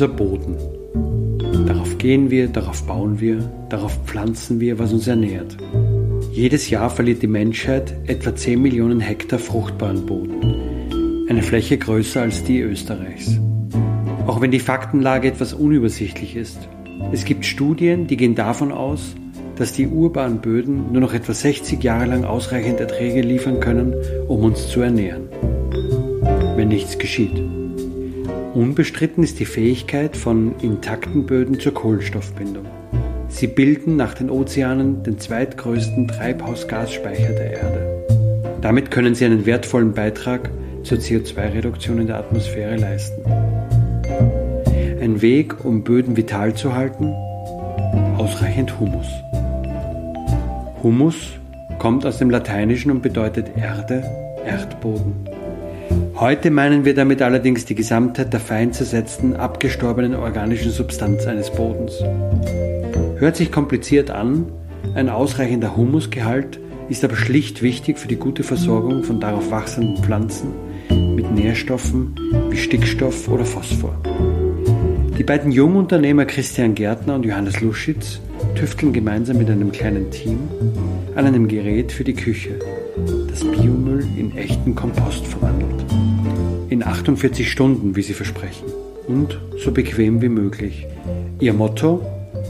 Unser Boden. Darauf gehen wir, darauf bauen wir, darauf pflanzen wir, was uns ernährt. Jedes Jahr verliert die Menschheit etwa 10 Millionen Hektar fruchtbaren Boden, eine Fläche größer als die Österreichs. Auch wenn die Faktenlage etwas unübersichtlich ist. Es gibt Studien, die gehen davon aus, dass die urbanen Böden nur noch etwa 60 Jahre lang ausreichend Erträge liefern können, um uns zu ernähren. Wenn nichts geschieht. Unbestritten ist die Fähigkeit von intakten Böden zur Kohlenstoffbindung. Sie bilden nach den Ozeanen den zweitgrößten Treibhausgasspeicher der Erde. Damit können sie einen wertvollen Beitrag zur CO2-Reduktion in der Atmosphäre leisten. Ein Weg, um Böden vital zu halten? Ausreichend Humus. Humus kommt aus dem Lateinischen und bedeutet Erde, Erdboden. Heute meinen wir damit allerdings die Gesamtheit der fein zersetzten, abgestorbenen organischen Substanz eines Bodens. Hört sich kompliziert an, ein ausreichender Humusgehalt ist aber schlicht wichtig für die gute Versorgung von darauf wachsenden Pflanzen mit Nährstoffen wie Stickstoff oder Phosphor. Die beiden Jungunternehmer Christian Gärtner und Johannes Luschitz tüfteln gemeinsam mit einem kleinen Team an einem Gerät für die Küche, das Biomüll in echten Kompost verwandelt in 48 Stunden, wie sie versprechen. Und so bequem wie möglich. Ihr Motto?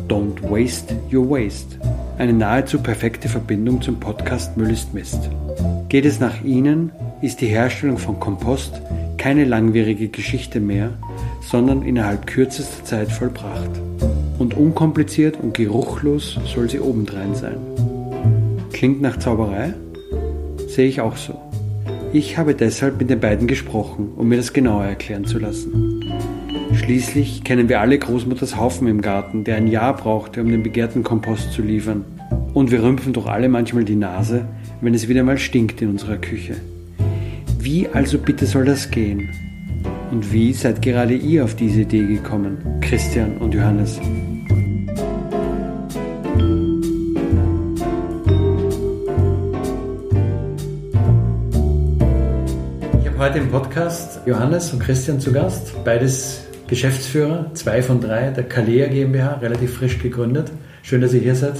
Don't waste your waste. Eine nahezu perfekte Verbindung zum Podcast Müll ist Mist. Geht es nach Ihnen, ist die Herstellung von Kompost keine langwierige Geschichte mehr, sondern innerhalb kürzester Zeit vollbracht. Und unkompliziert und geruchlos soll sie obendrein sein. Klingt nach Zauberei? Sehe ich auch so. Ich habe deshalb mit den beiden gesprochen, um mir das genauer erklären zu lassen. Schließlich kennen wir alle Großmutters Haufen im Garten, der ein Jahr brauchte, um den begehrten Kompost zu liefern. Und wir rümpfen doch alle manchmal die Nase, wenn es wieder mal stinkt in unserer Küche. Wie also bitte soll das gehen? Und wie seid gerade ihr auf diese Idee gekommen, Christian und Johannes? Heute im Podcast Johannes und Christian zu Gast, beides Geschäftsführer, zwei von drei der Kalea GmbH, relativ frisch gegründet. Schön, dass ihr hier seid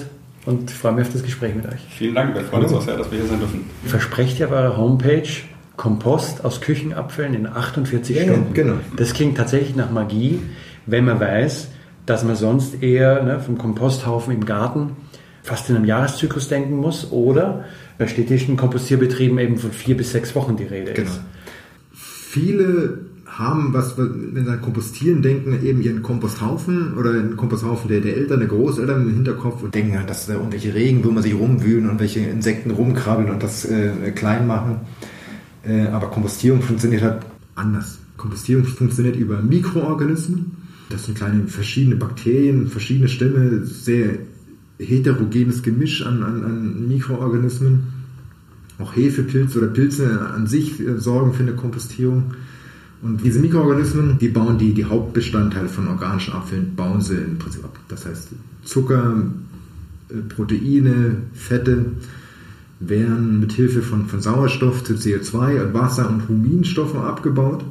und freue mich auf das Gespräch mit euch. Vielen Dank, wir freuen uns auch sehr, dass wir hier sein dürfen. Versprecht ihr auf eurer Homepage Kompost aus Küchenabfällen in 48 ja, Stunden. Genau. Das klingt tatsächlich nach Magie, wenn man weiß, dass man sonst eher ne, vom Komposthaufen im Garten fast in einem Jahreszyklus denken muss oder bei städtischen Kompostierbetrieben eben von vier bis sechs Wochen die Rede genau. ist viele haben, was, wenn sie an Kompostieren denken, eben ihren Komposthaufen oder einen Komposthaufen der, der Eltern, der Großeltern im Hinterkopf und denken, dass da irgendwelche Regenwürmer sich rumwühlen und welche Insekten rumkrabbeln und das äh, klein machen. Äh, aber Kompostierung funktioniert halt anders. Kompostierung funktioniert über Mikroorganismen. Das sind kleine verschiedene Bakterien, verschiedene Stämme, sehr heterogenes Gemisch an, an, an Mikroorganismen auch Hefepilze oder Pilze an sich äh, sorgen für eine Kompostierung. Und diese Mikroorganismen, die bauen die, die Hauptbestandteile von organischen Abfällen, bauen sie im Prinzip ab. Das heißt, Zucker, äh, Proteine, Fette werden mit Hilfe von, von Sauerstoff zu CO2 und Wasser und Huminstoffen abgebaut.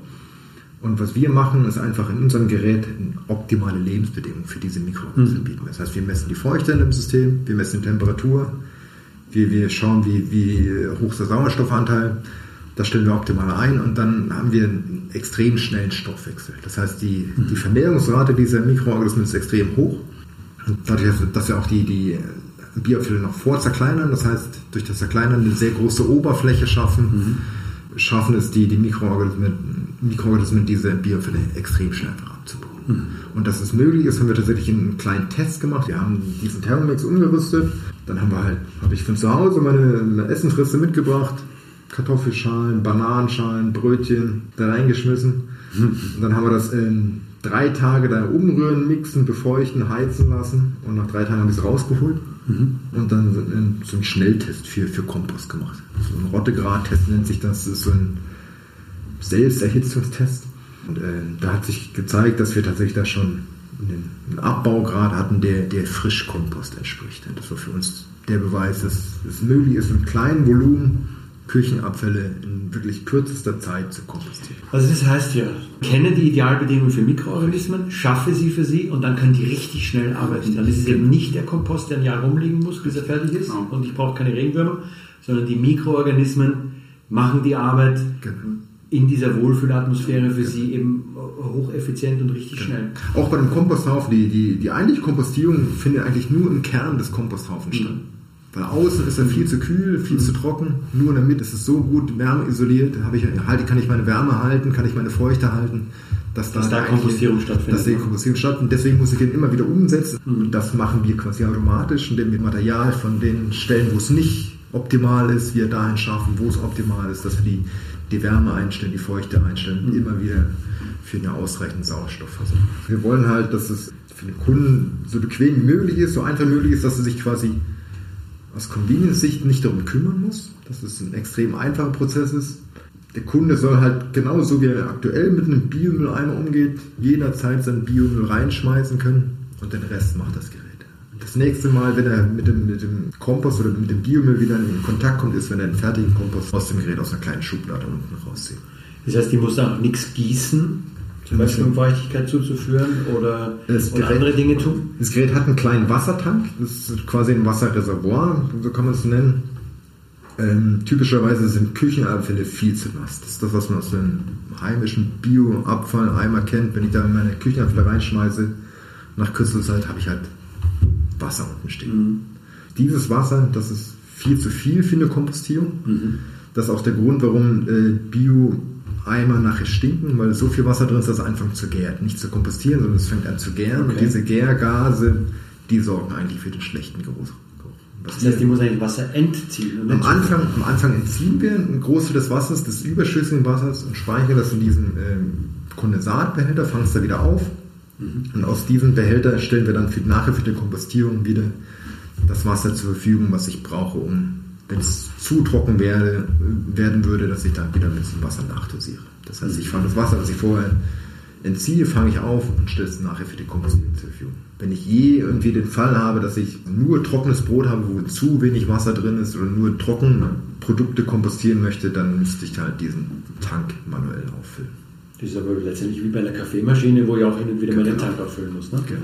Und was wir machen, ist einfach in unserem Gerät optimale Lebensbedingungen für diese Mikroorganismen bieten. Das heißt, wir messen die Feuchte in dem System, wir messen die Temperatur, wir, wir schauen, wie, wie hoch ist der Sauerstoffanteil Das stellen wir optimal ein und dann haben wir einen extrem schnellen Stoffwechsel. Das heißt, die, die Vermehrungsrate dieser Mikroorganismen ist extrem hoch. Und dadurch, dass wir auch die, die Biofilme noch vorzerkleinern, das heißt, durch das Zerkleinern eine sehr große Oberfläche schaffen, schaffen es die, die Mikroorganismen, Mikroorganismen diese Biofilme extrem schnell abzubauen. Und dass es möglich ist, haben wir tatsächlich einen kleinen Test gemacht. Wir haben diesen Thermomix umgerüstet. Dann haben wir halt, habe ich von zu Hause meine Essensreste mitgebracht. Kartoffelschalen, Bananenschalen, Brötchen da reingeschmissen. Und dann haben wir das in drei Tage da umrühren, mixen, befeuchten, heizen lassen. Und nach drei Tagen haben wir es rausgeholt. Und dann so einen, so einen Schnelltest für, für Kompost gemacht. So ein Rottegrad-Test nennt sich das. Das ist so ein Selbsterhitzungstest. Und äh, da hat sich gezeigt, dass wir tatsächlich da schon einen, Abbaugrad hatten, der, der Frischkompost entspricht. Das war für uns der Beweis, dass es möglich ist, mit kleinem Volumen Küchenabfälle in wirklich kürzester Zeit zu kompostieren. Also das heißt ja, kenne die Idealbedingungen für Mikroorganismen, schaffe sie für sie und dann können die richtig schnell arbeiten. Dann ist es eben nicht der Kompost, der ein Jahr rumliegen muss, bis er fertig ist und ich brauche keine Regenwürmer, sondern die Mikroorganismen machen die Arbeit in dieser Wohlfühlatmosphäre für sie eben hocheffizient und richtig schnell. Auch bei dem Komposthaufen, die, die, die eigentliche Kompostierung findet eigentlich nur im Kern des Komposthaufens statt. Weil außen ist er viel zu kühl, viel zu trocken. Nur in der Mitte ist es so gut wärmeisoliert. Habe ich, halte, kann ich meine Wärme halten, kann ich meine Feuchte halten, dass, Dass da eigentlich- Kompostierung stattfindet. Dass die Kompostierung stattfindet. Deswegen muss ich den immer wieder umsetzen. Und das machen wir quasi automatisch, indem wir Material von den Stellen, wo es nicht optimal ist, wir dahin schaffen, wo es optimal ist, dass wir die, die Wärme einstellen, die Feuchte einstellen, immer wieder für eine ausreichende Sauerstoffversorgung. Wir wollen halt, dass es für den Kunden so bequem wie möglich ist, so einfach wie möglich ist, dass er sich quasi aus Convenience-Sicht nicht darum kümmern muss, dass es ein extrem einfacher Prozess ist. Der Kunde soll halt genauso wie er aktuell mit einem Biomülleimer umgeht, jederzeit seinen Biomüll reinschmeißen können und den Rest macht das Gerät. Das nächste Mal, wenn er mit dem, mit dem Kompost oder mit dem Biomüll wieder in Kontakt kommt, ist, wenn er einen fertigen Kompost aus dem Gerät aus einer kleinen Schublade unten rauszieht. Das heißt, die muss auch nichts gießen, zum Beispiel um Feuchtigkeit zuzuführen oder, Das oder Gerät- andere Dinge tun. Das Gerät hat einen kleinen Wassertank, das ist quasi ein Wasserreservoir, so kann man es nennen. Ähm, typischerweise sind Küchenabfälle viel zu nass. Das ist das, was man aus dem heimischen Bio-Abfalleimer kennt. Wenn ich da meine Küchenabfälle reinschmeiße, nach kürzester Zeit habe ich halt Wasser unten stehen. Dieses Wasser, das ist viel zu viel für eine Kompostierung. Das ist auch der Grund, warum äh, Bio-Eimer nachher stinken, weil so viel Wasser drin ist, dass es anfängt zu gären. Nicht zu kompostieren, sondern es fängt an zu gären. Und Okay. diese Gärgase, die sorgen eigentlich für den schlechten Geruch. Das heißt, die muss eigentlich Wasser entziehen. und am Anfang, am Anfang entziehen wir einen Großteil des Wassers, des überschüssigen Wassers und speichern das in diesen ähm, Kondensatbehälter, fangen es da wieder auf. Und aus diesem Behälter stellen wir dann für, nachher für die Kompostierung wieder das Wasser zur Verfügung, was ich brauche, um, wenn es zu trocken werde, werden würde, dass ich dann wieder mit diesem Wasser nachdosiere. Das heißt, ich fange das Wasser, was ich vorher entziehe, fange ich auf und stelle es nachher für die Kompostierung zur Verfügung. Wenn ich je irgendwie den Fall habe, dass ich nur trockenes Brot habe, wo zu wenig Wasser drin ist oder nur trockene Produkte kompostieren möchte, dann müsste ich halt diesen Tank manuell auffüllen. Das ist aber letztendlich wie bei einer Kaffeemaschine, wo ich auch hin und wieder mal den Genau. Tank auffüllen muss. Ne? Genau.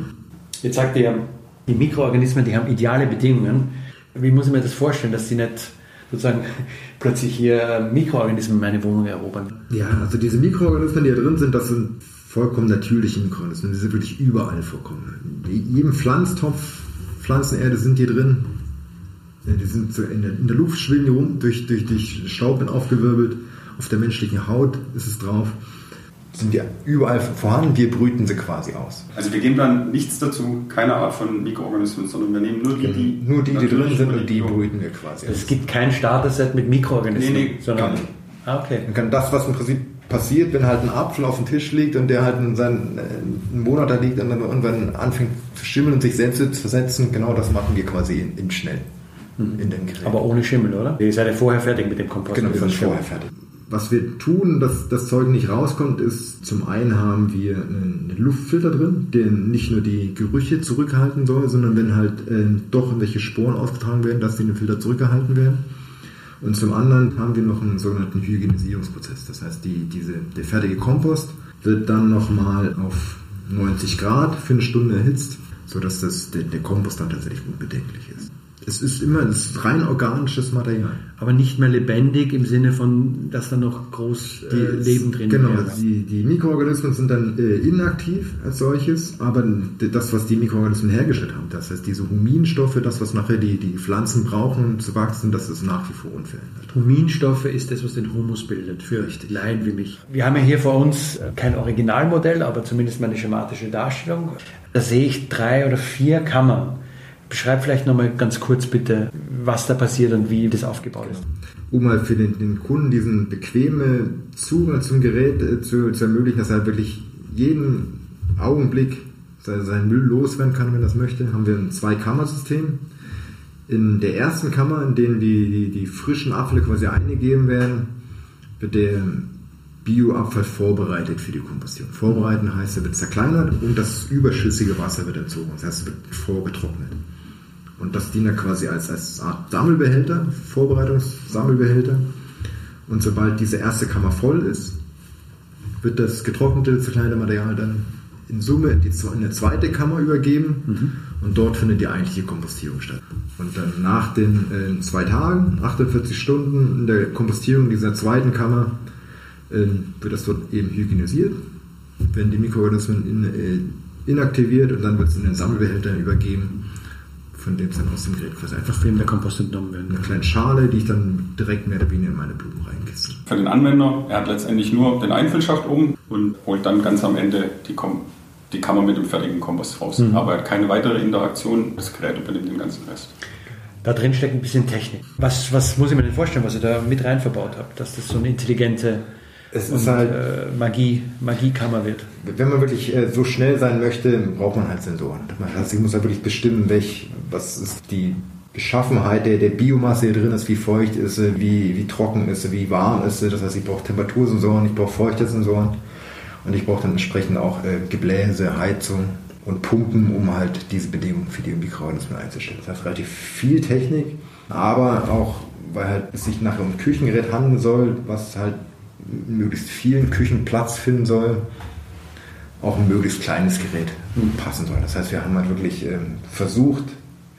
Jetzt sagt ihr, die Mikroorganismen, die haben ideale Bedingungen. Wie muss ich mir das vorstellen, dass sie nicht sozusagen plötzlich hier Mikroorganismen in meine Wohnung erobern? Ja, also diese Mikroorganismen, die da drin sind, das sind vollkommen natürliche Mikroorganismen. Die sind wirklich überall vorkommen. In jedem Pflanztopf, Pflanzenerde sind die drin. Die sind so in der, in der Luft schwingen die rum, durch, durch, durch Staub aufgewirbelt. Auf der menschlichen Haut ist es drauf. Sind die überall vorhanden, wir brüten sie quasi aus. Also wir geben dann nichts dazu, keine Art von Mikroorganismen, sondern wir nehmen nur die, die Nur die, die drin sind und die brüten wir quasi aus. Es gibt kein Starter-Set mit Mikroorganismen, Nee, nee, sondern gar nicht. Ah, okay. Man kann das, was im Prinzip passiert, wenn halt ein Apfel auf dem Tisch liegt und der halt in seinen, äh, einen Monat da liegt und dann irgendwann anfängt zu schimmeln und sich selbst zu versetzen, genau das machen wir quasi in, in schnell. In den Gerät. Aber ohne Schimmel, oder? Ihr seid ja vorher fertig mit dem Kompost. Genau, wir sind vorher fertig. Was wir tun, dass das Zeug nicht rauskommt, ist zum einen haben wir einen Luftfilter drin, der nicht nur die Gerüche zurückhalten soll, sondern wenn halt äh, doch irgendwelche Sporen ausgetragen werden, dass die in den Filter zurückgehalten werden. Und zum anderen haben wir noch einen sogenannten Hygienisierungsprozess. Das heißt, die, diese, der fertige Kompost wird dann nochmal auf 90 Grad für eine Stunde erhitzt, sodass das, der, der Kompost dann tatsächlich unbedenklich ist. Es ist immer es ist rein organisches Material. Aber nicht mehr lebendig im Sinne von, dass da noch groß äh, Leben drin Genau, wäre. die, die Mikroorganismen sind dann äh, inaktiv als solches, aber das, was die Mikroorganismen hergestellt haben, das heißt diese Huminstoffe, das, was nachher die, die Pflanzen brauchen, um zu wachsen, das ist nach wie vor unverändert. Huminstoffe ist das, was den Humus bildet, für Laien wie mich. Wir haben ja hier vor uns kein Originalmodell, aber zumindest mal eine schematische Darstellung. Da sehe ich drei oder vier Kammern. Beschreib vielleicht nochmal ganz kurz bitte, was da passiert und wie das aufgebaut ist. Um halt für den, den Kunden diesen bequeme Zugang zum Gerät äh, zu, zu ermöglichen, dass er halt wirklich jeden Augenblick se- seinen Müll loswerden kann, wenn er das möchte, haben wir ein Zwei-Kammer-System. In der ersten Kammer, in denen die, die, die frischen Abfälle quasi eingegeben werden, wird der Bioabfall vorbereitet für die Kompostion. Vorbereiten heißt, er wird zerkleinert und das überschüssige Wasser wird entzogen. Das heißt, es wird vorgetrocknet. Und das dient dann quasi als, als Art Sammelbehälter, Vorbereitungssammelbehälter. Und sobald diese erste Kammer voll ist, wird das getrocknete, zerkleinerte Material dann in Summe in, die, in eine zweite Kammer übergeben und dort findet die eigentliche Kompostierung statt. Und dann nach den äh, zwei Tagen, 48 Stunden in der Kompostierung dieser zweiten Kammer, äh, wird das dort eben hygienisiert, werden die Mikroorganismen in, äh, inaktiviert und dann wird es in den Sammelbehälter übergeben, von dem es dann aus dem Gerät quasi einfach Von dem der Kompost entnommen werden eine kleine Schale, die ich dann direkt mehr oder weniger in meine Blumen reinkiste. Für den Anwender, er hat letztendlich nur den Einfüllschacht oben und holt dann ganz am Ende die, Kom die Kammer mit dem fertigen Kompost raus. Mhm. Aber er hat keine weitere Interaktion, das Gerät übernimmt den ganzen Rest. Da drin steckt ein bisschen Technik. Was, was muss ich mir denn vorstellen, was ihr da mit rein verbaut habt, dass das so eine intelligente Es und, ist halt, äh, Magie, Magiekammer wird? wenn man wirklich äh, so schnell sein möchte, braucht man halt Sensoren. Heißt, ich muss halt wirklich bestimmen, welch, was ist die Beschaffenheit der, der Biomasse hier drin ist, wie feucht ist sie, wie, wie trocken ist sie, wie warm ist sie. Das heißt, ich brauche Temperatursensoren, ich brauche Feuchtesensoren und ich brauche dann entsprechend auch äh, Gebläse, Heizung und Pumpen, um halt diese Bedingungen für die Mikroorganismen einzustellen. Das heißt, relativ viel Technik, aber auch, weil halt es sich nachher um Küchengerät handeln soll, was halt möglichst vielen Küchen Platz finden soll, auch ein möglichst kleines Gerät passen soll. Das heißt, wir haben halt wirklich ähm, versucht,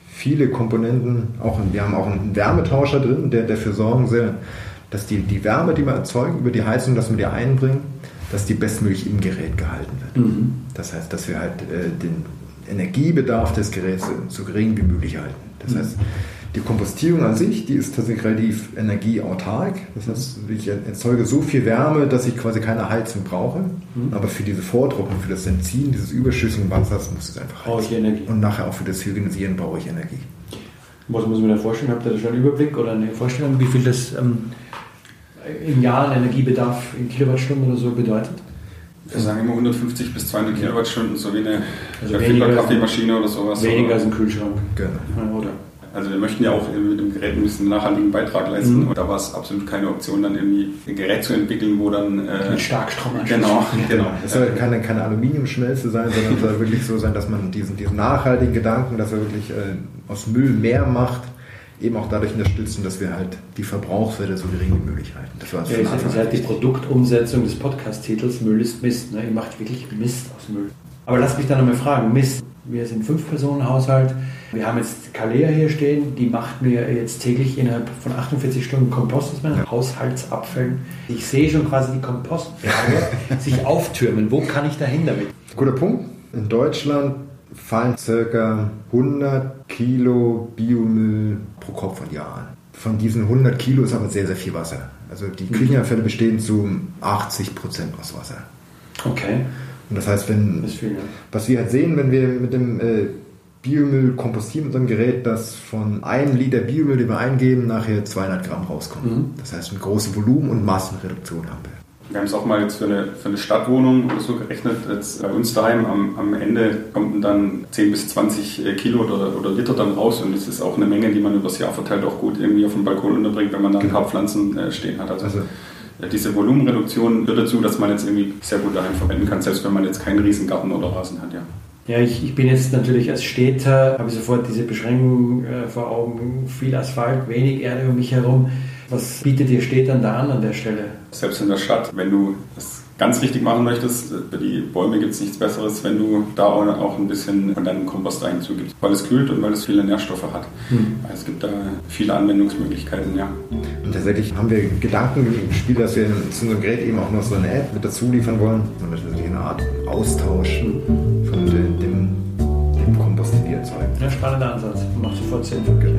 viele Komponenten, auch wir haben auch einen Wärmetauscher drin, der dafür sorgen soll, dass die, die Wärme, die wir erzeugen über die Heizung, dass wir die einbringen, dass die bestmöglich im Gerät gehalten wird. Das heißt, dass wir halt äh, den Energiebedarf des Geräts so gering wie möglich halten. Das heißt, die Kompostierung an sich, die ist tatsächlich relativ energieautark. Das heißt, ich erzeuge so viel Wärme, dass ich quasi keine Heizung brauche. Aber für diese Vortrocknung, für das Entziehen dieses überschüssigen Wassers muss es einfach Brauche ich heizen. Energie. Und nachher auch für das Hygienisieren brauche ich Energie. Was muss man da vorstellen? Habt ihr da schon einen Überblick oder eine Vorstellung, wie viel das ähm, im Jahr an Energiebedarf in Kilowattstunden oder so bedeutet? Wir sagen immer 150 bis 200 Kilowattstunden, so wie eine Also Kaffeemaschine oder sowas. Weniger oder, als ein Kühlschrank. Genau. Ja, Oder? Also wir möchten ja auch mit dem Gerät ein bisschen nachhaltigen Beitrag leisten Mhm. und da war es absolut keine Option, dann irgendwie ein Gerät zu entwickeln, wo dann... Äh, Mit Starkstrom Genau, genau. Es soll keine, keine Aluminiumschmelze sein, sondern es soll wirklich so sein, dass man diesen, diesen nachhaltigen Gedanken, dass er wirklich äh, aus Müll mehr macht, eben auch dadurch unterstützen, dass wir halt die Verbrauchswerte so gering wie möglich halten. Das war uns Ja, von ist Anfang jetzt an halt die. Produktumsetzung des Podcast-Titels Müll ist Mist. Ne? Ihr macht wirklich Mist aus Müll. Aber lass mich da nochmal fragen. Mist. Wir sind fünf Personen Haushalt. Wir haben jetzt Kalea hier stehen. Die macht mir jetzt täglich innerhalb von 48 Stunden Kompost aus meinen Haushaltsabfällen. Ich sehe schon quasi die Kompostberge sich auftürmen. Wo kann ich da hin damit? Guter Punkt. In Deutschland fallen circa 100 Kilo Biomüll pro Kopf und Jahr an. Von diesen 100 Kilo ist aber sehr, sehr viel Wasser. Also die Küchenabfälle bestehen zu 80 Prozent aus Wasser. Okay. Und das heißt, wenn, viel, ja. was wir halt sehen, wenn wir mit dem äh, Biomüll kompostieren mit unserem Gerät, dass von einem Liter Biomüll, den wir eingeben, nachher 200 Gramm rauskommen. Das heißt, eine große Volumen- und Massenreduktion haben wir. Wir haben es auch mal jetzt für eine, für eine Stadtwohnung oder so gerechnet. Jetzt bei uns daheim am, am Ende kommen dann 10 bis 20 äh, Kilo oder, oder Liter dann raus und das ist auch eine Menge, die man übers Jahr verteilt auch gut irgendwie auf dem Balkon unterbringt, wenn man da ein paar Pflanzen äh, stehen hat. Also, Also- diese Volumenreduktion führt dazu, dass man jetzt irgendwie sehr gut daheim verwenden kann, selbst wenn man jetzt keinen Riesengarten oder Rasen hat. Ja. Ja, ich, ich bin jetzt natürlich als Städter, habe ich sofort diese Beschränkung äh, vor Augen. Viel Asphalt, wenig Erde um mich herum. Was bietet ihr Städtern da an an der Stelle? Selbst in der Stadt, wenn du das ganz richtig machen möchtest, für die Bäume gibt es nichts Besseres, wenn du da auch ein bisschen von deinem Kompost da hinzugibst, weil es kühlt und weil es viele Nährstoffe hat. Hm. Es gibt da viele Anwendungsmöglichkeiten, ja. Und tatsächlich haben wir Gedanken im Spiel, dass wir zu unserem Gerät eben auch noch so eine App mit dazu liefern wollen. Ist eine Art Austausch von dem, dem, dem Kompost, den wir erzeugen. Ja, spannender Ansatz. Macht sofort Sinn. Wirklich.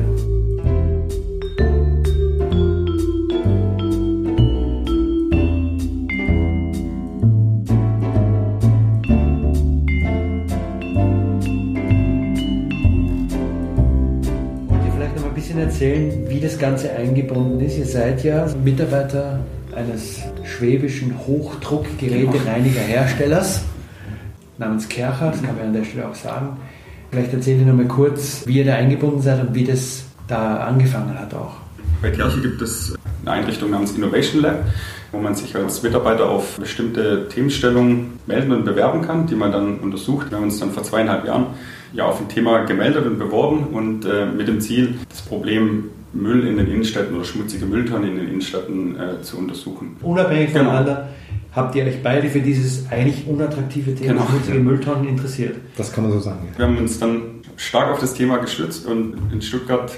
Erzählen, wie das Ganze eingebunden ist. Ihr seid ja Mitarbeiter eines schwäbischen Hochdruckgerätereinigerherstellers namens Kercher, das kann man an der Stelle auch sagen. Vielleicht erzählt ihr nochmal kurz, wie ihr da eingebunden seid und wie das da angefangen hat auch. Bei Kercher gibt es eine Einrichtung namens Innovation Lab, wo man sich als Mitarbeiter auf bestimmte Themenstellungen melden und bewerben kann, die man dann untersucht. Wir haben uns dann vor zweieinhalb Jahren ja, auf ein Thema gemeldet und beworben und äh, mit dem Ziel, das Problem Müll in den Innenstädten oder schmutzige Mülltonnen in den Innenstädten äh, zu untersuchen. Unabhängig voneinander genau. habt ihr euch beide für dieses eigentlich unattraktive Thema genau, schmutzige. Mülltonnen interessiert. Das kann man so sagen. Ja. Wir haben uns dann stark auf das Thema gestützt und in Stuttgart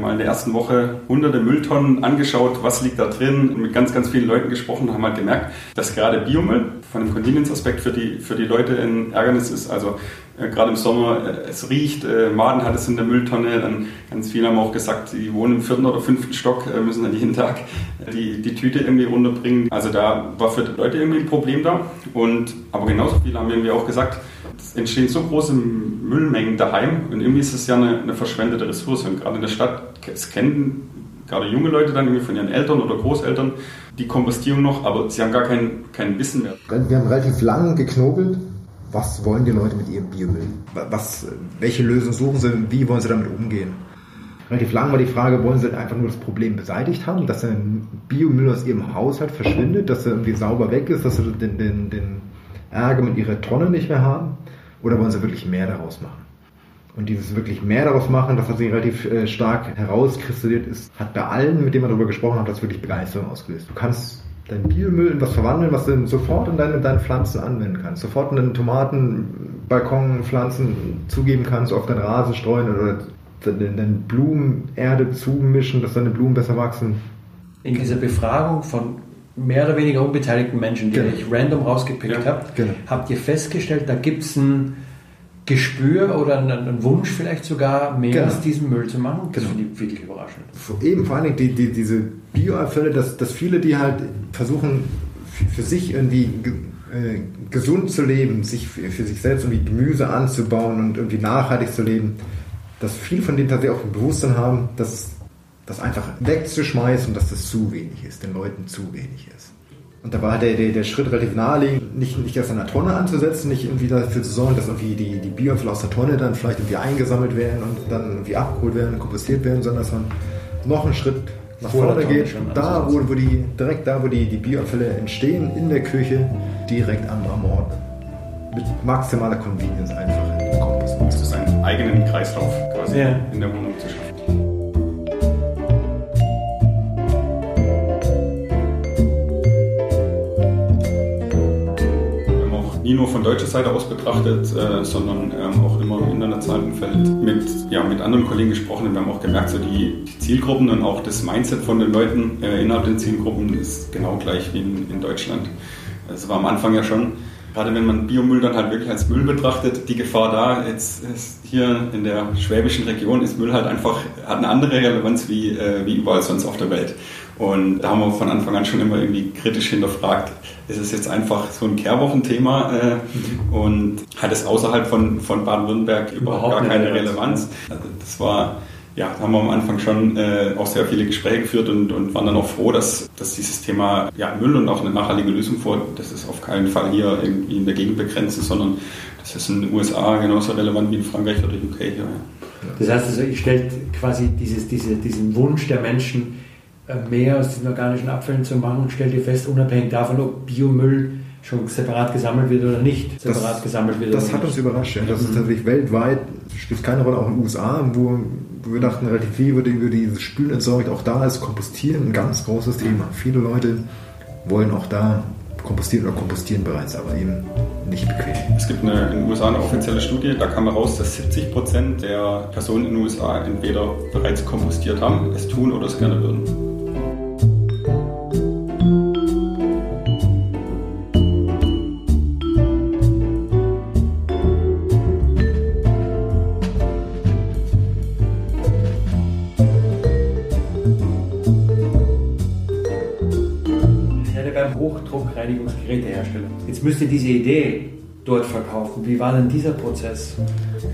mal in der ersten Woche hunderte Mülltonnen angeschaut, was liegt da drin, mit ganz, ganz vielen Leuten gesprochen, haben halt gemerkt, dass gerade Biomüll von dem Convenience-Aspekt für die, für die Leute ein Ärgernis ist. Also äh, gerade im Sommer, äh, es riecht, äh, Maden hat es in der Mülltonne, dann ganz viele haben auch gesagt, die wohnen im vierten oder fünften Stock, äh, müssen dann jeden Tag die, die Tüte irgendwie runterbringen. Also da war für die Leute irgendwie ein Problem da. Und, aber genauso viele haben irgendwie auch gesagt, es entstehen so große Müllmengen daheim und irgendwie ist es ja eine, eine verschwendete Ressource. Und gerade in der Stadt, es kennen gerade junge Leute dann irgendwie von ihren Eltern oder Großeltern die Kompostierung noch, aber sie haben gar kein, kein Wissen mehr. Wir haben relativ lang geknobelt. Was wollen die Leute mit ihrem Biomüll? Was, welche Lösung suchen sie? Wie wollen sie damit umgehen? Relativ lang war die Frage, wollen sie einfach nur das Problem beseitigt haben, dass der Biomüll aus ihrem Haushalt verschwindet, dass er irgendwie sauber weg ist, dass sie den, den, den Ärger mit ihrer Tonne nicht mehr haben? Oder wollen sie wirklich mehr daraus machen? Und dieses wirklich mehr daraus machen, das hat sich relativ äh, stark herauskristalliert ist, hat bei allen, mit denen man darüber gesprochen hat, das wirklich Begeisterung ausgelöst. Du kannst dein Biomüll in was verwandeln, was du sofort in deine, deine Pflanzen anwenden kannst. Sofort in deinen Tomatenbalkon Pflanzen zugeben kannst, auf deinen Rasen streuen oder deine Blumenerde zumischen, dass deine Blumen besser wachsen. In dieser Befragung von mehr oder weniger unbeteiligten Menschen, die genau. ich random rausgepickt ja, habe, genau. habt ihr festgestellt, da gibt es ein Gespür oder einen, Wunsch vielleicht sogar, mehr genau. aus diesem Müll zu machen? Das genau. finde ich wirklich überraschend. Eben, vor allen Dingen die, die, diese Bioabfälle, dass, dass viele, die halt versuchen, für sich irgendwie äh, gesund zu leben, sich für, für sich selbst irgendwie Gemüse anzubauen und irgendwie nachhaltig zu leben, dass viele von denen tatsächlich auch ein Bewusstsein haben, dass das einfach wegzuschmeißen, dass das zu wenig ist, den Leuten zu wenig ist. Und da war der, der, der Schritt relativ naheliegend, nicht, nicht erst an der Tonne anzusetzen, nicht irgendwie dafür zu sorgen, dass irgendwie die, die Bioabfälle aus der Tonne dann vielleicht irgendwie eingesammelt werden und dann irgendwie abgeholt werden, kompostiert werden, sondern dass man noch einen Schritt nach vorne geht. Da, wo, wo die, direkt da, wo die, die Bioabfälle entstehen, in der Küche, direkt am, am Ort. Mit maximaler Convenience einfach in den Kompost. Das ist einen eigenen Kreislauf quasi ja. in der Wohnung zu schaffen. Nie nur von deutscher Seite aus betrachtet, äh, sondern ähm, auch immer im internationalen Umfeld mit, ja, mit anderen Kollegen gesprochen. Und wir haben auch gemerkt, so die, die Zielgruppen und auch das Mindset von den Leuten äh, innerhalb der Zielgruppen ist genau gleich wie in, in Deutschland. Es war am Anfang ja schon, gerade wenn man Biomüll dann halt wirklich als Müll betrachtet, die Gefahr da, jetzt ist hier in der schwäbischen Region ist Müll halt einfach, hat eine andere Relevanz wie, äh, wie überall sonst auf der Welt. Und da haben wir von Anfang an schon immer irgendwie kritisch hinterfragt, ist es jetzt einfach so ein Kehrwochenthema äh, mhm. und hat es außerhalb von, von Baden-Württemberg überhaupt, überhaupt gar keine Relevanz. Also das war, ja, da haben wir am Anfang schon äh, auch sehr viele Gespräche geführt und, und waren dann auch froh, dass, dass dieses Thema ja, Müll und auch eine nachhaltige Lösung vor, das ist auf keinen Fall hier irgendwie in der Gegend begrenzt ist, sondern das ist in den USA genauso relevant wie in Frankreich oder UK. Ja. Das heißt also, ich stelle quasi dieses, diese, diesen Wunsch der Menschen, mehr aus diesen organischen Abfällen zu machen, stellt ihr fest, unabhängig davon, ob Biomüll schon separat gesammelt wird oder nicht separat das, gesammelt wird. Das hat uns überrascht. Ja. Das ist mhm. tatsächlich weltweit, spielt keine Rolle, auch in den USA, wo, wo wir dachten, relativ viel über, die, über dieses Spülen entsorgt. Auch da ist Kompostieren ein ganz großes Thema. Viele Leute wollen auch da kompostieren oder kompostieren bereits, aber eben nicht bequem. Es gibt eine, in den USA eine offizielle Studie, da kam heraus, dass 70 Prozent der Personen in den USA entweder bereits kompostiert haben, es tun oder es gerne würden. Hochdruckreinigungsgerätehersteller. Jetzt müsst ihr diese Idee dort verkaufen. Wie war denn dieser Prozess?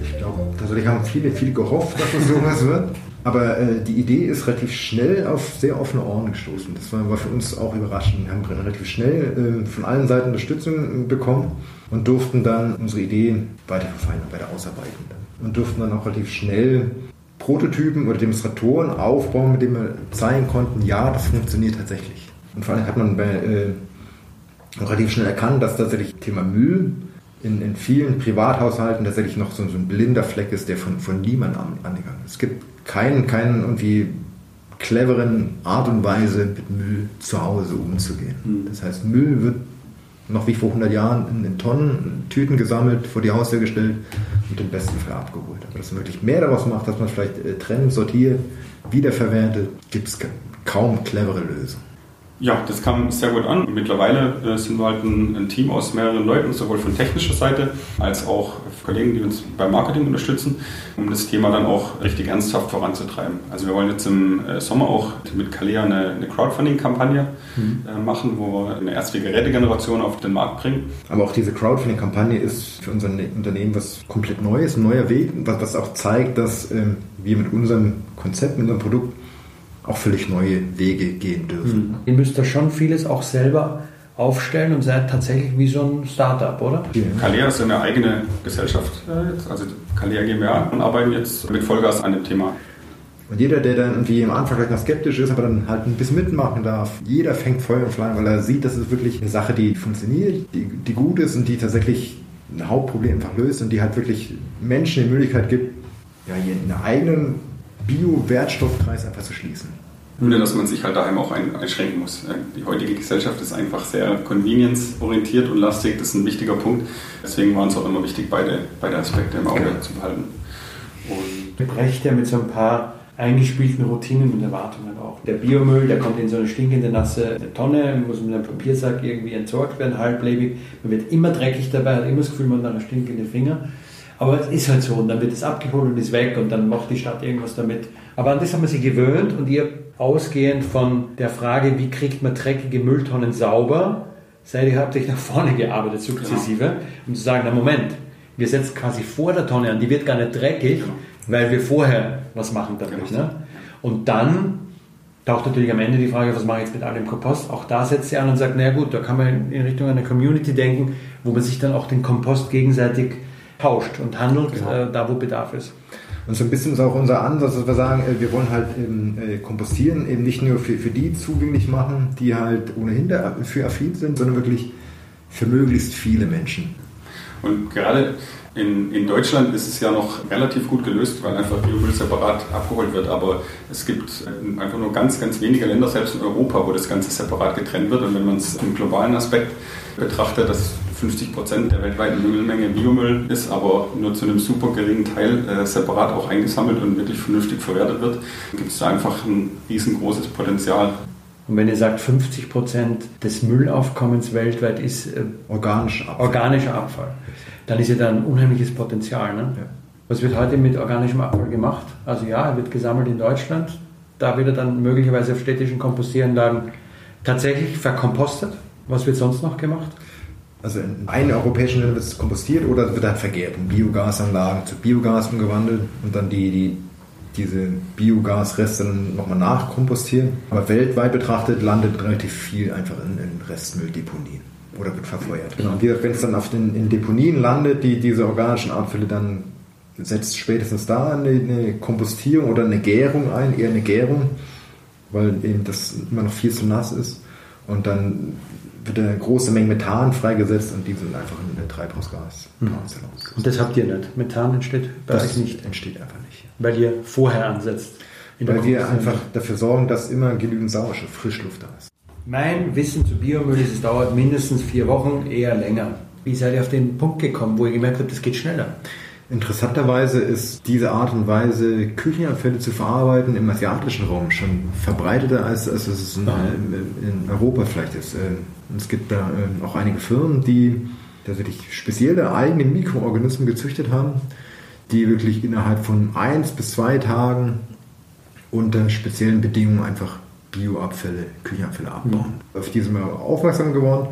Ich glaube, tatsächlich haben viele, viele gehofft, dass es sowas wird. Aber äh, die Idee ist relativ schnell auf sehr offene Ohren gestoßen. Das war, war für uns auch überraschend. Wir haben relativ schnell äh, von allen Seiten Unterstützung bekommen und durften dann unsere Idee weiter verfeinern, weiter ausarbeiten. Und durften dann auch relativ schnell Prototypen oder Demonstratoren aufbauen, mit denen wir zeigen konnten, ja, das funktioniert tatsächlich. Und vor allem hat man bei, äh, relativ schnell erkannt, dass tatsächlich Thema Müll in, in vielen Privathaushalten tatsächlich noch so, so, ein blinder Fleck ist, der von, von niemandem angegangen ist. Es gibt keinen, keinen irgendwie cleveren Art und Weise, mit Müll zu Hause umzugehen. Mhm. Das heißt, Müll wird noch wie vor 100 Jahren in, in Tonnen, in Tüten gesammelt, vor die Haustür gestellt und im besten Fall abgeholt. Aber dass man wirklich mehr daraus macht, dass man vielleicht äh, trennt, sortiert, wiederverwertet, gibt es kaum clevere Lösungen. Ja, das kam sehr gut an. Mittlerweile äh, sind wir halt ein, ein, Team aus mehreren Leuten, sowohl von technischer Seite als auch Kollegen, die uns beim Marketing unterstützen, um das Thema dann auch richtig ernsthaft voranzutreiben. Also wir wollen jetzt im äh, Sommer auch mit Kalea eine, eine Crowdfunding-Kampagne mhm. äh, machen, wo wir eine erste Gerätegeneration auf den Markt bringen. Aber auch diese Crowdfunding-Kampagne ist für unser Unternehmen was komplett Neues, ein neuer Weg, was, was auch zeigt, dass ähm, wir mit unserem Konzept, mit unserem Produkt auch völlig neue Wege gehen dürfen. Mhm. Ihr müsst da schon vieles auch selber aufstellen und seid tatsächlich wie so ein Startup, oder? Kalea ist eine eigene Gesellschaft äh, also Kalea GmbH und arbeiten jetzt mit Vollgas an dem Thema. Und jeder, der dann irgendwie am Anfang vielleicht noch skeptisch ist, aber dann halt ein bisschen mitmachen darf, jeder fängt Feuer und Flamme, weil er sieht, das ist wirklich eine Sache, die funktioniert, die, die gut ist und die tatsächlich ein Hauptproblem einfach löst und die halt wirklich Menschen die Möglichkeit gibt, ja, ihren eigenen Bio-Wertstoffkreis einfach zu schließen. Nur, dass man sich halt daheim auch einschränken muss. Die heutige Gesellschaft ist einfach sehr convenience-orientiert und lastig. Das ist ein wichtiger Punkt. Deswegen war uns auch immer wichtig, beide, beide Aspekte im Auge genau. zu behalten. Und brecht ja mit so ein paar eingespielten Routinen und Erwartungen auch. Der Biomüll, der kommt in so eine stinkende nasse Tonne, muss mit einem Papiersack irgendwie entsorgt werden, halblebig. Man wird immer dreckig dabei, hat immer das Gefühl, man hat stinkende Finger. Aber es ist halt so und dann wird es abgeholt und ist weg und dann macht die Stadt irgendwas damit. Aber an das haben wir sich gewöhnt und ihr ausgehend von der Frage, wie kriegt man dreckige Mülltonnen sauber, seid ihr, euch nach vorne gearbeitet sukzessive, genau. um zu sagen, na Moment, wir setzen quasi vor der Tonne an, die wird gar nicht dreckig, genau. weil wir vorher was machen damit. Genau. Ne? Und dann taucht natürlich am Ende die Frage, was mache ich jetzt mit allem Kompost? Auch da setzt sie an und sagt, na gut, da kann man in Richtung einer Community denken, wo man sich dann auch den Kompost gegenseitig tauscht und handelt, genau. äh, da wo Bedarf ist. Und so ein bisschen ist auch unser Ansatz, dass wir sagen, äh, wir wollen halt eben, äh, Kompostieren eben nicht nur für, für die zugänglich machen, die halt ohnehin dafür affin sind, sondern wirklich für möglichst viele Menschen. Und gerade in, in Deutschland ist es ja noch relativ gut gelöst, weil einfach Biomüll separat abgeholt wird. Aber es gibt äh, einfach nur ganz, ganz wenige Länder, selbst in Europa, wo das Ganze separat getrennt wird. Und wenn man es im globalen Aspekt betrachtet, dass 50 Prozent der weltweiten Müllmenge Biomüll ist, aber nur zu einem super geringen Teil äh, separat auch eingesammelt und wirklich vernünftig verwertet wird, gibt es da einfach ein riesengroßes Potenzial. Und wenn ihr sagt, 50 Prozent des Müllaufkommens weltweit ist äh, organischer, Abfall. organischer Abfall, dann ist ja da ein unheimliches Potenzial. Ne? Ja. Was wird heute mit organischem Abfall gemacht? Also ja, er wird gesammelt in Deutschland, da wird er dann möglicherweise auf städtischen Kompostieranlagen tatsächlich verkompostet. Was wird sonst noch gemacht? Also in einen europäischen Ländern wird es kompostiert oder wird dann vergärt in Biogasanlagen zu Biogas umgewandelt und dann die, die diese Biogasreste dann nochmal nachkompostieren. Aber weltweit betrachtet landet relativ viel einfach in, in Restmülldeponien oder wird verfeuert. Genau. Und wenn es dann auf den in Deponien landet, die diese organischen Abfälle dann setzt spätestens da eine, eine Kompostierung oder eine Gärung ein, eher eine Gärung, weil eben das immer noch viel zu nass ist. Und dann wird eine große Menge Methan freigesetzt und die sind einfach in der Treibhausgas. Mhm. Und das habt ihr nicht? Methan entsteht bei das euch nicht? entsteht einfach nicht. Weil ihr vorher ansetzt? Weil wir einfach dafür sorgen, dass immer genügend Sauerstoff, Frischluft da ist. Mein Wissen zu Biomüll ist, es dauert mindestens vier Wochen, eher länger. Wie seid ihr auf den Punkt gekommen, wo ihr gemerkt habt, das geht schneller? Interessanterweise ist diese Art und Weise, Küchenabfälle zu verarbeiten, im asiatischen Raum schon verbreiteter, als, als es in, in Europa vielleicht ist. Ähm, es gibt da ähm, auch einige Firmen, die tatsächlich spezielle eigene Mikroorganismen gezüchtet haben, die wirklich innerhalb von eins bis zwei Tagen unter speziellen Bedingungen einfach Bioabfälle, Küchenabfälle abbauen. Mhm. Auf die sind wir aufmerksam geworden,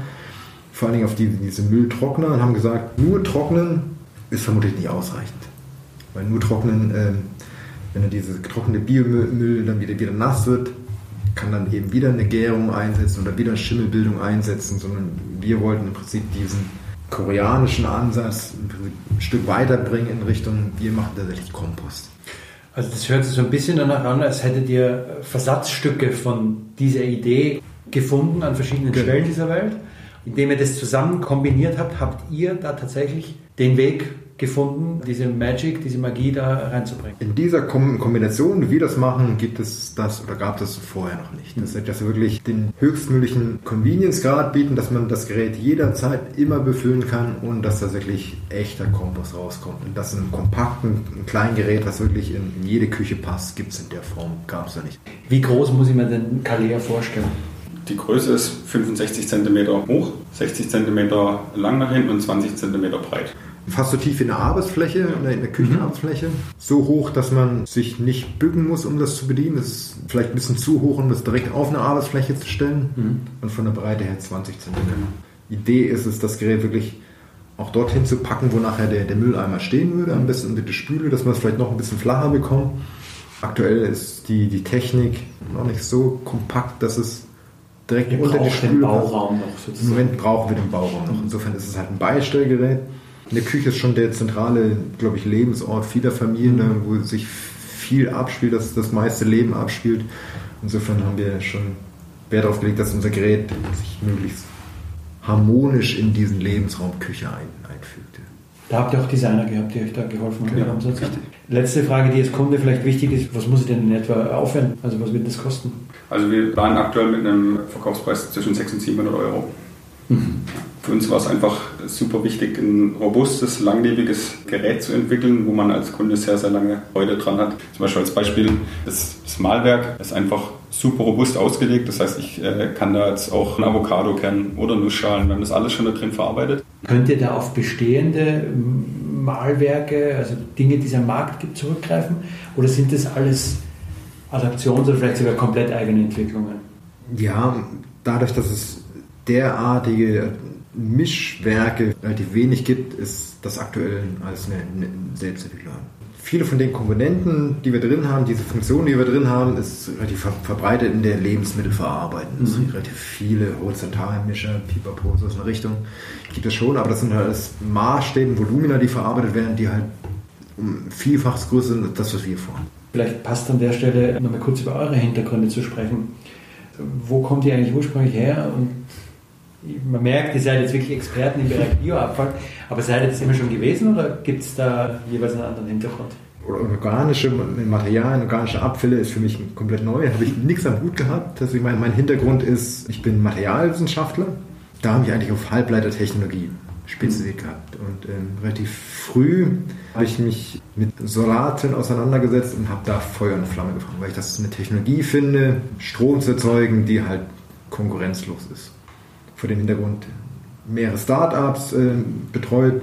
vor allen Dingen auf die, diese Mülltrockner und haben gesagt, nur trocknen ist vermutlich nicht ausreichend. Weil nur trocknen, ähm, wenn dann diese getrocknete Biomüll dann wieder, wieder nass wird, kann dann eben wieder eine Gärung einsetzen oder wieder eine Schimmelbildung einsetzen, sondern wir wollten im Prinzip diesen koreanischen Ansatz ein Stück weiterbringen in Richtung, wir machen tatsächlich Kompost. Also das hört sich so ein bisschen danach an, als hättet ihr Versatzstücke von dieser Idee gefunden an verschiedenen genau. Stellen dieser Welt. Indem ihr das zusammen kombiniert habt, habt ihr da tatsächlich den Weg gefunden, diese Magic, diese Magie da reinzubringen. In dieser Kombination, wie wir das machen, gibt es das oder gab es vorher noch nicht. Das dass wir wirklich den höchstmöglichen Convenience-Grad bieten, dass man das Gerät jederzeit immer befüllen kann und dass da wirklich echter Kompost rauskommt. Und das in einem kompakten, kleinen Gerät, was wirklich in, in jede Küche passt, gibt es in der Form, gab es ja nicht. Wie groß muss ich mir denn Kalea vorstellen? Die Größe ist 65 cm hoch, 60 cm lang nach hinten und 20 cm breit fast so tief in der Arbeitsfläche, in der, in der Küchenarbeitsfläche. So hoch, dass man sich nicht bücken muss, um das zu bedienen. Das ist vielleicht ein bisschen zu hoch, um das direkt auf eine Arbeitsfläche zu stellen. Mhm. Und von der Breite her 20 cm. Idee ist es, das Gerät wirklich auch dorthin zu packen, wo nachher der, der Mülleimer stehen würde, am besten unter die Spüle, dass man es vielleicht noch ein bisschen flacher bekommt. Aktuell ist die, die Technik noch nicht so kompakt, dass es direkt wir unter die Spüle den Bauraum noch sozusagen. Im Moment brauchen wir den Bauraum noch. Insofern ist es halt ein Beistellgerät. Eine Küche ist schon der zentrale, glaube ich, Lebensort vieler Familien, mhm. wo sich viel abspielt, dass das meiste Leben abspielt. Insofern haben wir schon Wert darauf gelegt, dass unser Gerät sich möglichst harmonisch in diesen Lebensraum Küche ein, einfügt. Da habt ihr auch Designer gehabt, die euch da geholfen haben. Genau. Letzte Frage, die als Kunde vielleicht wichtig ist, was muss ich denn in etwa aufwenden? Also was wird das kosten? Also wir waren aktuell mit einem Verkaufspreis zwischen 600 und 700 Euro. Mhm. Für uns war es einfach super wichtig, ein robustes, langlebiges Gerät zu entwickeln, wo man als Kunde sehr, sehr lange Freude dran hat. Zum Beispiel als Beispiel das, das Malwerk ist einfach super robust ausgelegt. Das heißt, ich äh, kann da jetzt auch ein Avocado kennen oder Nussschalen. Wir haben das alles schon da drin verarbeitet. Könnt ihr da auf bestehende Malwerke, also Dinge, die es am Markt gibt, zurückgreifen? Oder sind das alles Adaptions- oder vielleicht sogar komplett eigene Entwicklungen? Ja, dadurch, dass es derartige Mischwerke relativ wenig gibt, ist das aktuell als eine, Selbstentwicklung. Viele von den Komponenten, die wir drin haben, diese Funktionen, die wir drin haben, ist relativ verbreitet in der Lebensmittelverarbeitung. Es mhm. relativ viele Horizontalmischer, Pipapo, so in eine Richtung. Gibt es schon, aber das sind halt alles Maßstäbe, Volumina, die verarbeitet werden, die halt um vielfaches größer sind als das, was wir vorhaben. Vielleicht passt an der Stelle nochmal kurz über eure Hintergründe zu sprechen. Wo kommt ihr eigentlich ursprünglich her und man merkt, ihr seid jetzt wirklich Experten im Bereich Bioabfall, aber seid ihr das immer schon gewesen oder gibt es da jeweils einen anderen Hintergrund? organische Materialien, organische Abfälle ist für mich komplett neu. Da habe ich nichts am Hut gehabt. Also mein, mein Hintergrund ist, ich bin Materialwissenschaftler. Da habe ich eigentlich auf Halbleitertechnologie spezialisiert gehabt. Und ähm, relativ früh habe ich mich mit Solarzellen auseinandergesetzt und habe da Feuer und Flamme gefangen, weil ich das eine Technologie finde, Strom zu erzeugen, die halt konkurrenzlos ist vor dem Hintergrund mehrere Startups äh, betreut,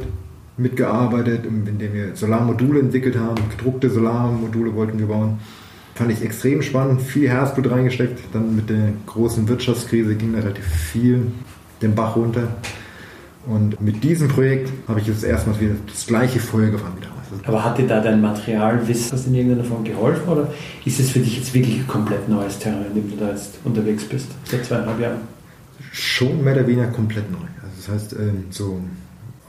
mitgearbeitet, indem wir Solarmodule entwickelt haben, gedruckte Solarmodule wollten wir bauen. Fand ich extrem spannend, viel Herzblut reingesteckt. Dann mit der großen Wirtschaftskrise ging da relativ viel den Bach runter. Und mit diesem Projekt habe ich jetzt erstmal wieder das gleiche Feuer gefangen wie damals. Aber hat dir da dein Materialwissen in irgendeiner Form geholfen oder ist es für dich jetzt wirklich ein komplett neues Terrain, in dem du da jetzt unterwegs bist, seit zweieinhalb Jahren? Schon mehr oder weniger komplett neu. Also das heißt, ähm, so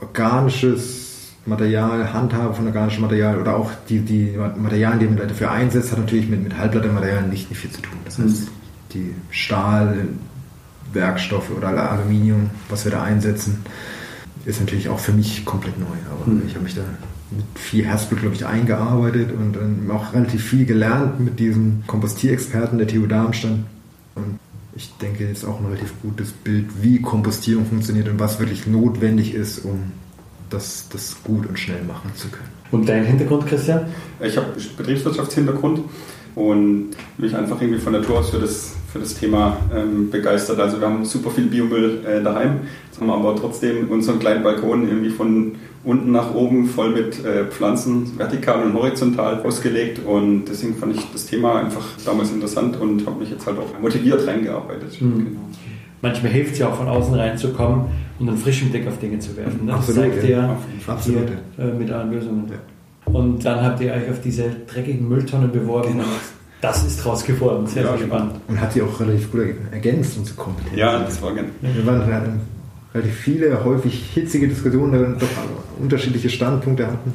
organisches Material, Handhabe von organischem Material oder auch die, die Materialien, die man dafür einsetzt, hat natürlich mit, mit Halbleitermaterialien nicht, nicht viel zu tun. Das heißt, die Stahlwerkstoffe oder Aluminium, was wir da einsetzen, ist natürlich auch für mich komplett neu. Aber mhm. ich habe mich da mit viel Herzblut, glaube ich, eingearbeitet und ähm, auch relativ viel gelernt mit diesem Kompostierexperten der TU Darmstadt. Und ich denke, ist auch ein relativ gutes Bild, wie Kompostierung funktioniert und was wirklich notwendig ist, um das, das gut und schnell machen zu können. Und dein Hintergrund, Christian? Ich habe Betriebswirtschaftshintergrund und mich einfach irgendwie von Natur aus für das, für das Thema ähm, begeistert. Also wir haben super viel Biomüll äh, daheim, jetzt haben wir aber trotzdem unseren kleinen Balkon irgendwie von unten nach oben voll mit äh, Pflanzen, vertikal und horizontal ausgelegt und deswegen fand ich das Thema einfach damals interessant und habe mich jetzt halt auch motiviert reingearbeitet. Mhm. Genau. Manchmal hilft es ja auch von außen reinzukommen und einen frischen Blick auf Dinge zu werfen. Ne? Absolut, das zeigt ihr ja, Absolut, hier, äh, mit allen Lösungen. Ja. Und dann habt ihr euch auf diese dreckigen Mülltonnen beworben. Genau. Das ist draus geworden. Sehr, ja, sehr spannend. Und hat die auch relativ gut ergänzt, unsere Kompetenz. Ja, das war gerne. Wir waren relativ viele, häufig hitzige Diskussionen, doch unterschiedliche Standpunkte hatten.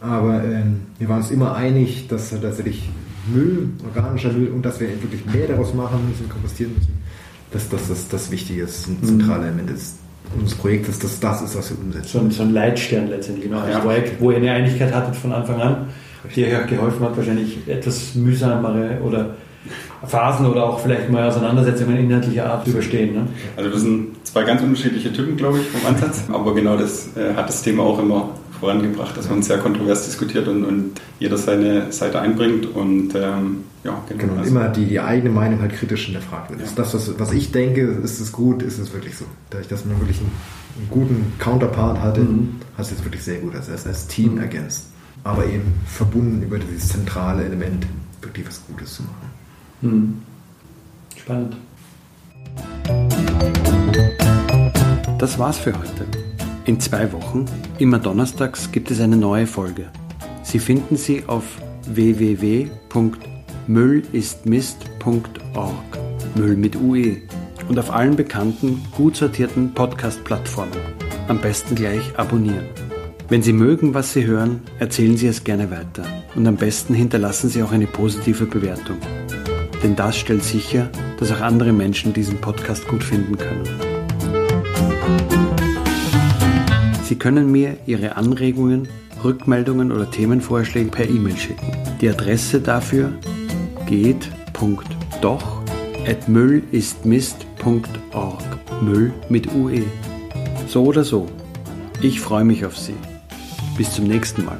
Aber ähm, wir waren uns immer einig, dass tatsächlich Müll, organischer Müll und dass wir wirklich mehr daraus machen müssen, kompostieren müssen, dass das das, das Wichtige ist, ein zentrales Element ist unseres Projektes, dass das ist, was wir umsetzen. So ein, so ein Leitstern letztendlich noch ja. Projekt, wo ihr eine Einigkeit hattet von Anfang an, die euch geholfen hat, wahrscheinlich etwas mühsamere oder Phasen oder auch vielleicht mal Auseinandersetzungen inhaltlicher Art zu überstehen. Ne? Also wir sind zwei ganz unterschiedliche Typen, glaube ich, vom Ansatz. Aber genau das äh, hat das Thema auch immer vorangebracht, dass man sehr kontrovers diskutiert und, und jeder seine Seite einbringt und ähm, ja, genau. genau also immer die, die eigene Meinung halt kritisch hinterfragt wird. Ja. Ist das, was, was ich denke, ist es gut, ist es wirklich so. Dadurch, dass man wirklich einen, einen guten Counterpart hatte, mhm. hat es jetzt wirklich sehr gut als, als Team mhm. ergänzt. Aber eben verbunden über dieses zentrale Element, wirklich was Gutes zu machen. Mhm. Spannend. Das war's für heute. In zwei Wochen, immer donnerstags, gibt es eine neue Folge. Sie finden sie auf www.müllistmist.org. Müll mit UE. Und auf allen bekannten, gut sortierten Podcast-Plattformen. Am besten gleich abonnieren. Wenn Sie mögen, was Sie hören, erzählen Sie es gerne weiter. Und am besten hinterlassen Sie auch eine positive Bewertung denn das stellt sicher, dass auch andere Menschen diesen Podcast gut finden können. Sie können mir Ihre Anregungen, Rückmeldungen oder Themenvorschläge per E-Mail schicken. Die Adresse dafür geht.doch@müllistmist.org. Müll mit UE. So oder so. Ich freue mich auf Sie. Bis zum nächsten Mal.